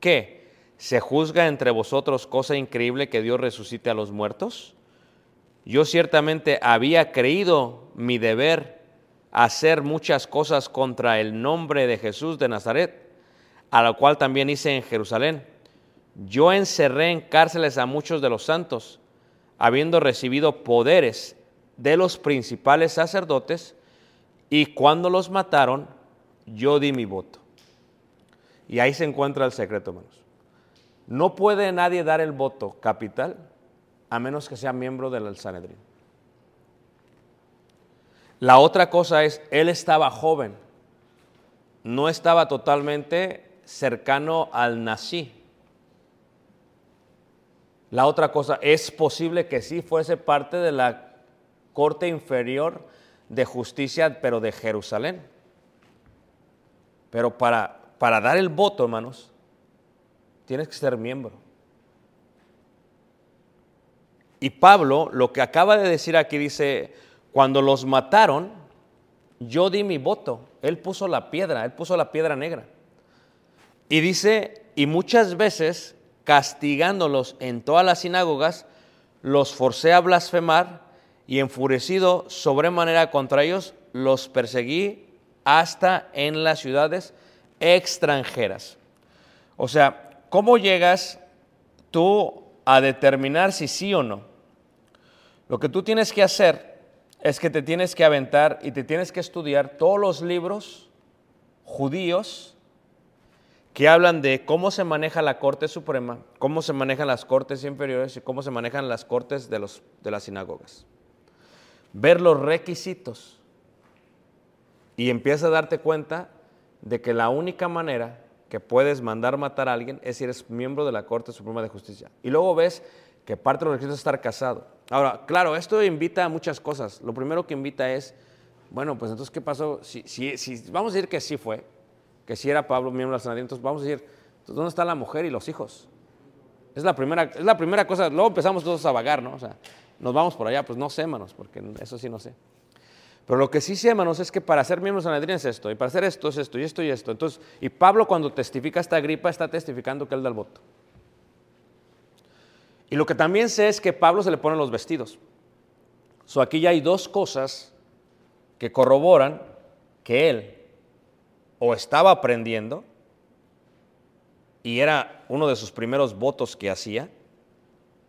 ¿Qué? ¿Se juzga entre vosotros cosa increíble que Dios resucite a los muertos? Yo ciertamente había creído mi deber hacer muchas cosas contra el nombre de Jesús de Nazaret, a lo cual también hice en Jerusalén. Yo encerré en cárceles a muchos de los santos, habiendo recibido poderes de los principales sacerdotes, y cuando los mataron, yo di mi voto. Y ahí se encuentra el secreto, hermanos. No puede nadie dar el voto capital a menos que sea miembro del Sanedrín. La otra cosa es, él estaba joven, no estaba totalmente cercano al nací. La otra cosa, es posible que sí fuese parte de la corte inferior de justicia, pero de Jerusalén. Pero para, para dar el voto, hermanos, tienes que ser miembro. Y Pablo lo que acaba de decir aquí dice, cuando los mataron, yo di mi voto. Él puso la piedra, él puso la piedra negra. Y dice, y muchas veces castigándolos en todas las sinagogas, los forcé a blasfemar y enfurecido sobremanera contra ellos, los perseguí hasta en las ciudades extranjeras. O sea, ¿cómo llegas tú a determinar si sí o no? Lo que tú tienes que hacer es que te tienes que aventar y te tienes que estudiar todos los libros judíos que hablan de cómo se maneja la Corte Suprema, cómo se manejan las cortes inferiores y cómo se manejan las cortes de, de las sinagogas. Ver los requisitos y empieza a darte cuenta de que la única manera que puedes mandar matar a alguien es si eres miembro de la Corte Suprema de Justicia. Y luego ves que parte de los requisitos es estar casado. Ahora, claro, esto invita a muchas cosas. Lo primero que invita es, bueno, pues entonces, ¿qué pasó? Si, si, si vamos a decir que sí fue, que sí era Pablo miembro del Sanedrín, entonces vamos a decir, ¿dónde está la mujer y los hijos? Es la primera, es la primera cosa, luego empezamos todos a vagar, ¿no? O sea, nos vamos por allá, pues no sé, hermanos, porque eso sí no sé. Pero lo que sí sé, hermanos, es que para ser miembro Sanedrín es esto, y para hacer esto es esto, y esto y esto. Entonces, y Pablo cuando testifica esta gripa está testificando que él da el voto. Y lo que también sé es que Pablo se le ponen los vestidos. So, aquí ya hay dos cosas que corroboran que él o estaba aprendiendo y era uno de sus primeros votos que hacía,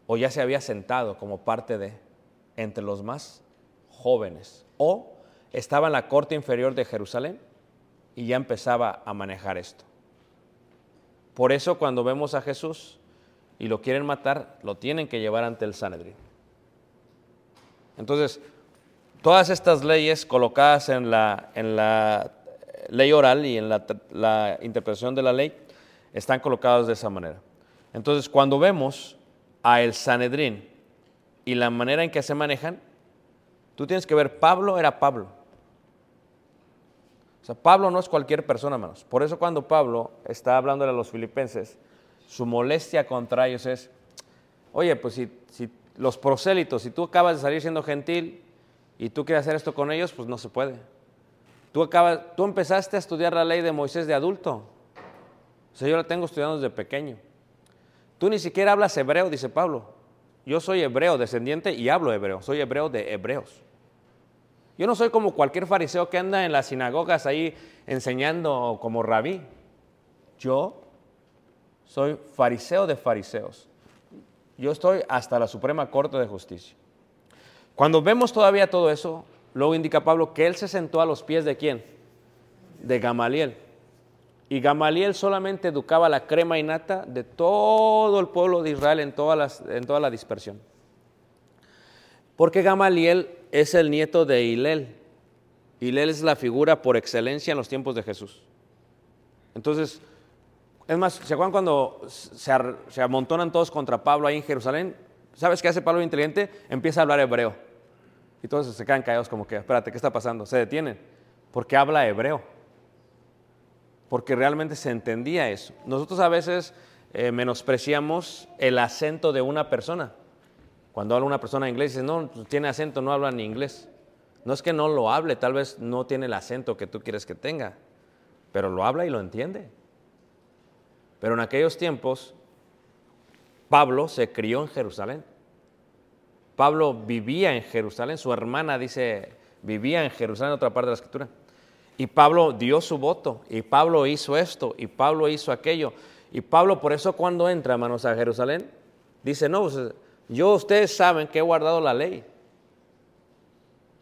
o ya se había sentado como parte de entre los más jóvenes, o estaba en la corte inferior de Jerusalén y ya empezaba a manejar esto. Por eso cuando vemos a Jesús y lo quieren matar, lo tienen que llevar ante el Sanedrín. Entonces, todas estas leyes colocadas en la, en la ley oral y en la, la interpretación de la ley están colocadas de esa manera. Entonces, cuando vemos a el Sanedrín y la manera en que se manejan, tú tienes que ver, Pablo era Pablo. O sea, Pablo no es cualquier persona, hermanos. Por eso cuando Pablo está hablando a los filipenses, su molestia contra ellos es, oye, pues si, los prosélitos, si tú acabas de salir siendo gentil y tú quieres hacer esto con ellos, pues no se puede. Tú, acabas, tú empezaste a estudiar la ley de Moisés de adulto. O sea, yo la tengo estudiando desde pequeño. Tú ni siquiera hablas hebreo, dice Pablo. Yo soy hebreo, descendiente, y hablo hebreo. Soy hebreo de hebreos. Yo no soy como cualquier fariseo que anda en las sinagogas ahí enseñando como rabí. Yo soy fariseo de fariseos. Yo estoy hasta la Suprema Corte de Justicia. Cuando vemos todavía todo eso, luego indica Pablo que él se sentó a los pies de quién? De Gamaliel. Y Gamaliel solamente educaba la crema y nata de todo el pueblo de Israel en, en toda la dispersión. Porque Gamaliel es el nieto de Hilel. Hilel es la figura por excelencia en los tiempos de Jesús. Entonces, es más, ¿se cuando se amontonan todos contra Pablo ahí en Jerusalén? ¿Sabes qué hace Pablo inteligente? Empieza a hablar hebreo. Y todos se quedan callados como que, espérate, ¿qué está pasando? Se detienen. Porque habla hebreo. Porque realmente se entendía eso. Nosotros a veces eh, menospreciamos el acento de una persona. Cuando habla una persona inglés, dice, no, tiene acento, no habla ni inglés. No es que no lo hable, tal vez no tiene el acento que tú quieres que tenga, pero lo habla y lo entiende. Pero en aquellos tiempos, Pablo se crió en Jerusalén. Pablo vivía en Jerusalén, su hermana dice, vivía en Jerusalén, en otra parte de la escritura. Y Pablo dio su voto, y Pablo hizo esto, y Pablo hizo aquello. Y Pablo por eso cuando entra, hermanos, a Jerusalén, dice, no, pues, yo ustedes saben que he guardado la ley.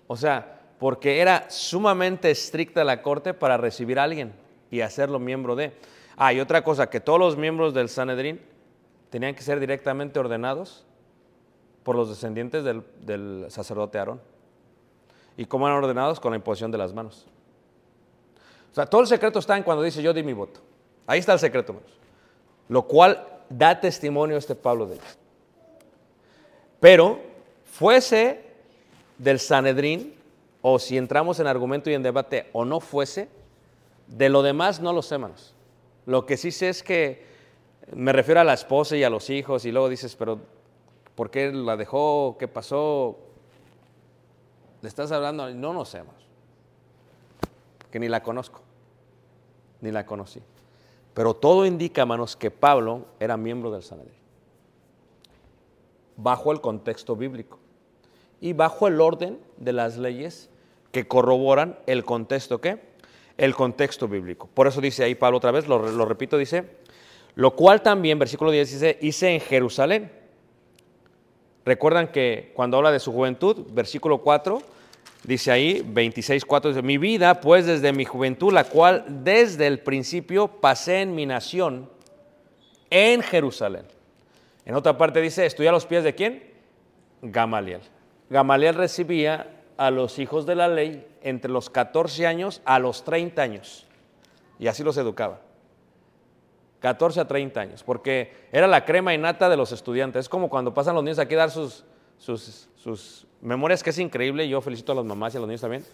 O sea, porque era sumamente estricta la corte para recibir a alguien y hacerlo miembro de. Ah, y otra cosa, que todos los miembros del Sanedrín tenían que ser directamente ordenados por los descendientes del, sacerdote Aarón. ¿Y cómo eran ordenados? Con la imposición de las manos. O sea, todo el secreto está en cuando dice yo di mi voto. Ahí está el secreto, hermanos. Lo cual da testimonio este Pablo de ello. Pero fuese del Sanedrín, o si entramos en argumento y en debate, o no fuese, de lo demás no lo sé, hermanos. Lo que sí sé es que me refiero a la esposa y a los hijos, y luego dices, pero ¿por qué la dejó? ¿Qué pasó? ¿Le estás hablando? No, no sé, hermanos. Que ni la conozco, ni la conocí. Pero todo indica, hermanos, que Pablo era miembro del Sanedrín, bajo el contexto bíblico y bajo el orden de las leyes que corroboran el contexto ¿qué? El contexto bíblico. Por eso dice ahí Pablo otra vez, lo, lo repito, dice, lo cual también, versículo 10 dice, hice en Jerusalén. Recuerdan que cuando habla de su juventud, versículo 4, dice ahí, 26, 4, dice, mi vida, pues desde mi juventud, la cual desde el principio pasé en mi nación, en Jerusalén. En otra parte dice, estudié a los pies de quién? Gamaliel. Gamaliel recibía a los hijos de la ley entre los 14 años a los 30 años. Y así los educaba. 14 a 30 años, porque era la crema y nata de los estudiantes. Es como cuando pasan los niños aquí a dar sus, sus, sus memorias, que es increíble. Yo felicito a las mamás y a los niños también.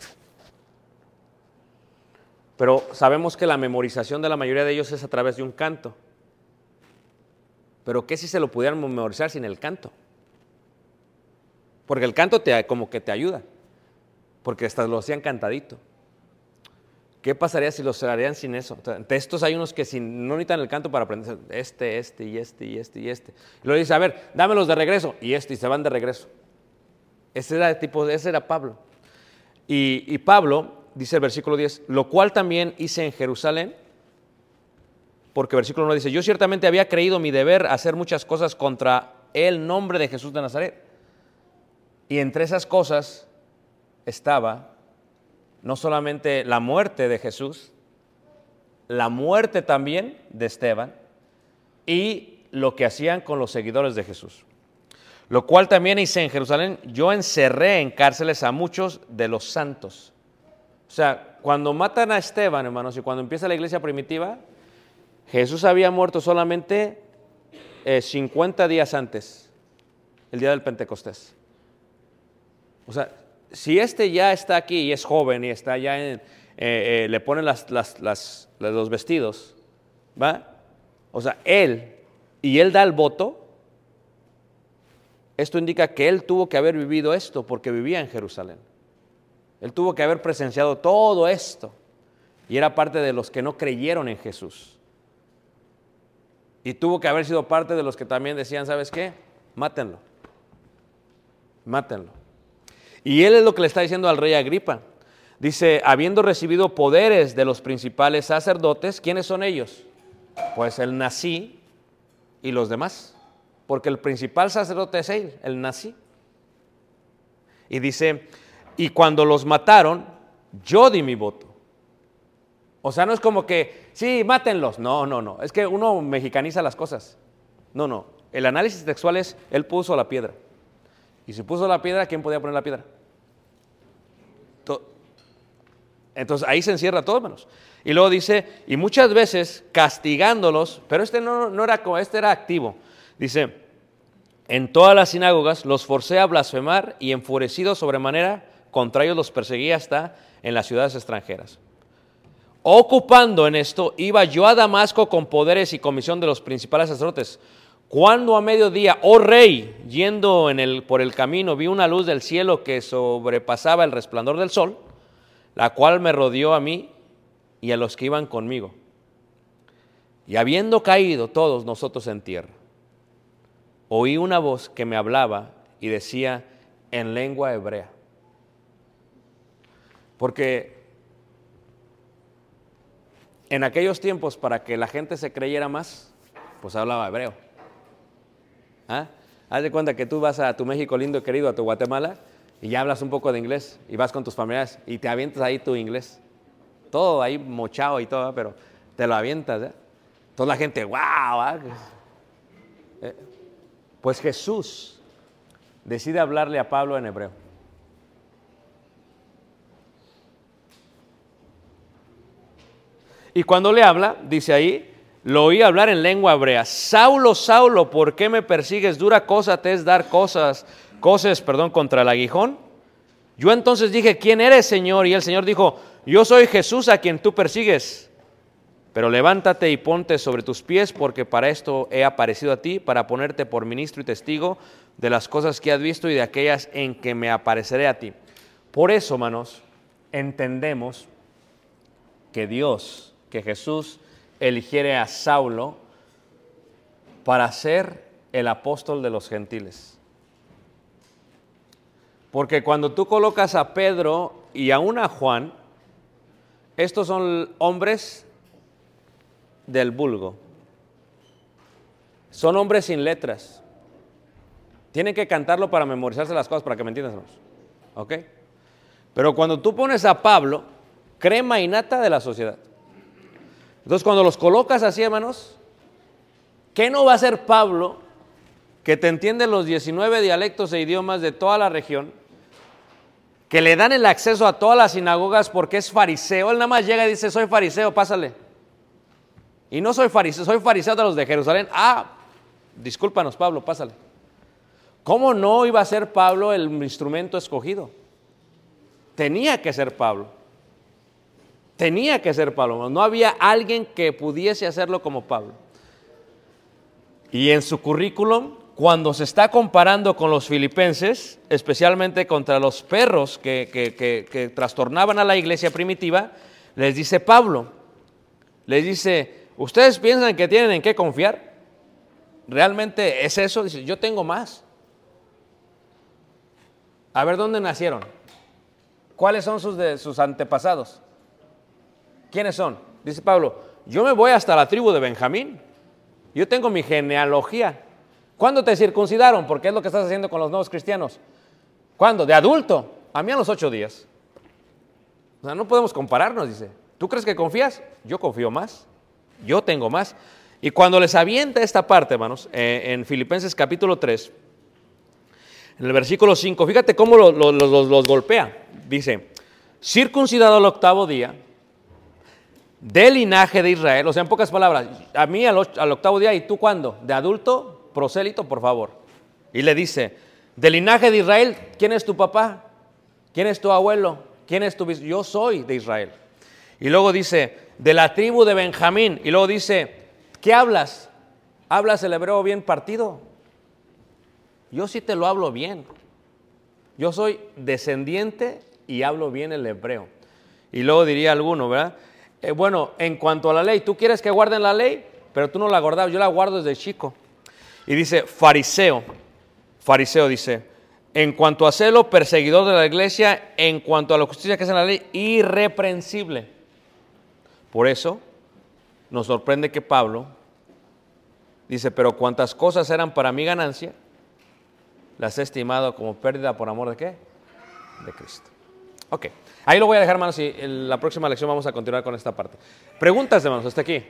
Pero sabemos que la memorización de la mayoría de ellos es a través de un canto. Pero ¿qué si se lo pudieran memorizar sin el canto? Porque el canto te, como que te ayuda. Porque hasta lo hacían cantadito. ¿Qué pasaría si los harían sin eso? Estos hay unos que sin, no necesitan el canto para aprender. Este, este, y este, y este, y este. Y luego dice, a ver, dámelos de regreso. Y este, y se van de regreso. Ese era tipo, ese era Pablo. Y, y Pablo, dice el versículo 10, lo cual también hice en Jerusalén, porque versículo 1 dice, yo ciertamente había creído mi deber hacer muchas cosas contra el nombre de Jesús de Nazaret. Y entre esas cosas estaba no solamente la muerte de Jesús, la muerte también de Esteban y lo que hacían con los seguidores de Jesús. Lo cual también hice en Jerusalén, yo encerré en cárceles a muchos de los santos. O sea, cuando matan a Esteban, hermanos, y cuando empieza la iglesia primitiva, Jesús había muerto solamente eh, 50 días antes, el día del Pentecostés. O sea, si este ya está aquí y es joven y está ya en, eh, eh, le ponen los vestidos, ¿va? O sea, él, y él da el voto, esto indica que él tuvo que haber vivido esto porque vivía en Jerusalén. Él tuvo que haber presenciado todo esto y era parte de los que no creyeron en Jesús. Y tuvo que haber sido parte de los que también decían, ¿sabes qué? Mátenlo. Mátenlo. Y él es lo que le está diciendo al rey Agripa. Dice, habiendo recibido poderes de los principales sacerdotes, ¿quiénes son ellos? Pues el nací y los demás, porque el principal sacerdote es él, el nazi. Y dice, y cuando los mataron, yo di mi voto. O sea, no es como que, sí, mátenlos. No, no, no. Es que uno mexicaniza las cosas. No, no. El análisis textual es, él puso la piedra. Y si puso la piedra, ¿quién podía poner la piedra? To- Entonces ahí se encierra todo, hermanos. Y luego dice, y muchas veces castigándolos, pero este no, era como, este era activo. Dice, en todas las sinagogas los forcé a blasfemar y enfurecidos sobremanera contra ellos los perseguí hasta en las ciudades extranjeras. Ocupando en esto, iba yo a Damasco con poderes y comisión de los principales sacerdotes. Cuando a mediodía, oh rey, yendo por el camino, vi una luz del cielo que sobrepasaba el resplandor del sol, la cual me rodeó a mí y a los que iban conmigo. Y habiendo caído todos nosotros en tierra, oí una voz que me hablaba y decía en lengua hebrea. Porque en aquellos tiempos, para que la gente se creyera más, pues hablaba hebreo. ¿Ah? Haz de cuenta que tú vas a tu México lindo y querido, a tu Guatemala, y ya hablas un poco de inglés, y vas con tus familiares, y te avientas ahí tu inglés. Todo ahí mochado y todo, ¿verdad? pero te lo avientas. ¿eh? Toda la gente, wow. Pues Jesús decide hablarle a Pablo en hebreo. Y cuando le habla, dice ahí, lo oí hablar en lengua hebrea. Saulo, Saulo, ¿por qué me persigues? Dura cosa te es dar cosas, cosas, perdón, contra el aguijón. Yo entonces dije, ¿quién eres, Señor? Y el Señor dijo, yo soy Jesús a quien tú persigues. Pero levántate y ponte sobre tus pies, porque para esto he aparecido a ti, para ponerte por ministro y testigo de las cosas que has visto y de aquellas en que me apareceré a ti. Por eso, hermanos, entendemos que Dios, que Jesús eligiere a Saulo para ser el apóstol de los gentiles. Porque cuando tú colocas a Pedro y aún a Juan, estos son hombres del vulgo. Son hombres sin letras. Tienen que cantarlo para memorizarse las cosas, para que me entiendas. ¿Ok? Pero cuando tú pones a Pablo, crema y nata de la sociedad. Entonces, cuando los colocas así, hermanos, ¿qué no va a hacer Pablo que te entiende los 19 dialectos e idiomas de toda la región? Que le dan el acceso a todas las sinagogas porque es fariseo. Él nada más llega y dice, soy fariseo, pásale. Y no soy fariseo, soy fariseo de los de Jerusalén. Ah, discúlpanos, Pablo, pásale. ¿Cómo no iba a ser Pablo el instrumento escogido? Tenía que ser Pablo. Tenía que ser Pablo. No había alguien que pudiese hacerlo como Pablo. Y en su currículum, cuando se está comparando con los filipenses, especialmente contra los perros que, que- que- trastornaban a la iglesia primitiva, les dice Pablo, les dice, ¿ustedes piensan que tienen en qué confiar? ¿Realmente es eso? Dice, yo tengo más. A ver, ¿dónde nacieron? ¿Cuáles son sus, de- sus antepasados? ¿Quiénes son? Dice Pablo, yo me voy hasta la tribu de Benjamín. Yo tengo mi genealogía. ¿Cuándo te circuncidaron? Porque es lo que estás haciendo con los nuevos cristianos. ¿Cuándo? De adulto. A mí a los ocho días. O sea, no podemos compararnos, dice. ¿Tú crees que confías? Yo confío más. Yo tengo más. Y cuando les avienta esta parte, hermanos, eh, en Filipenses capítulo 3, en el versículo 5, fíjate cómo lo- lo- lo- los- los golpea. Dice, circuncidado al octavo día, del linaje de Israel, o sea, en pocas palabras, a mí al, octavo día, ¿y tú cuándo? ¿De adulto? Prosélito, por favor. Y le dice, del linaje de Israel, ¿quién es tu papá? ¿Quién es tu abuelo? ¿Quién es tu Yo soy de Israel. Y luego dice, de la tribu de Benjamín. Y luego dice, ¿qué hablas? ¿Hablas el hebreo bien partido? Yo sí te lo hablo bien. Yo soy descendiente y hablo bien el hebreo. Y luego diría alguno, ¿verdad? Eh, bueno, en cuanto a la ley, tú quieres que guarden la ley, pero tú no la guardabas, yo la guardo desde chico. Y dice, fariseo, fariseo dice, en cuanto a celo, perseguidor de la iglesia, en cuanto a la justicia que es en la ley, irreprensible. Por eso nos sorprende que Pablo Dice, pero cuantas cosas eran para mi ganancia, las he estimado como pérdida por amor de qué? De Cristo. Ok, ahí lo voy a dejar, hermanos, y en la próxima lección vamos a continuar con esta parte. Preguntas, hermanos, hasta aquí.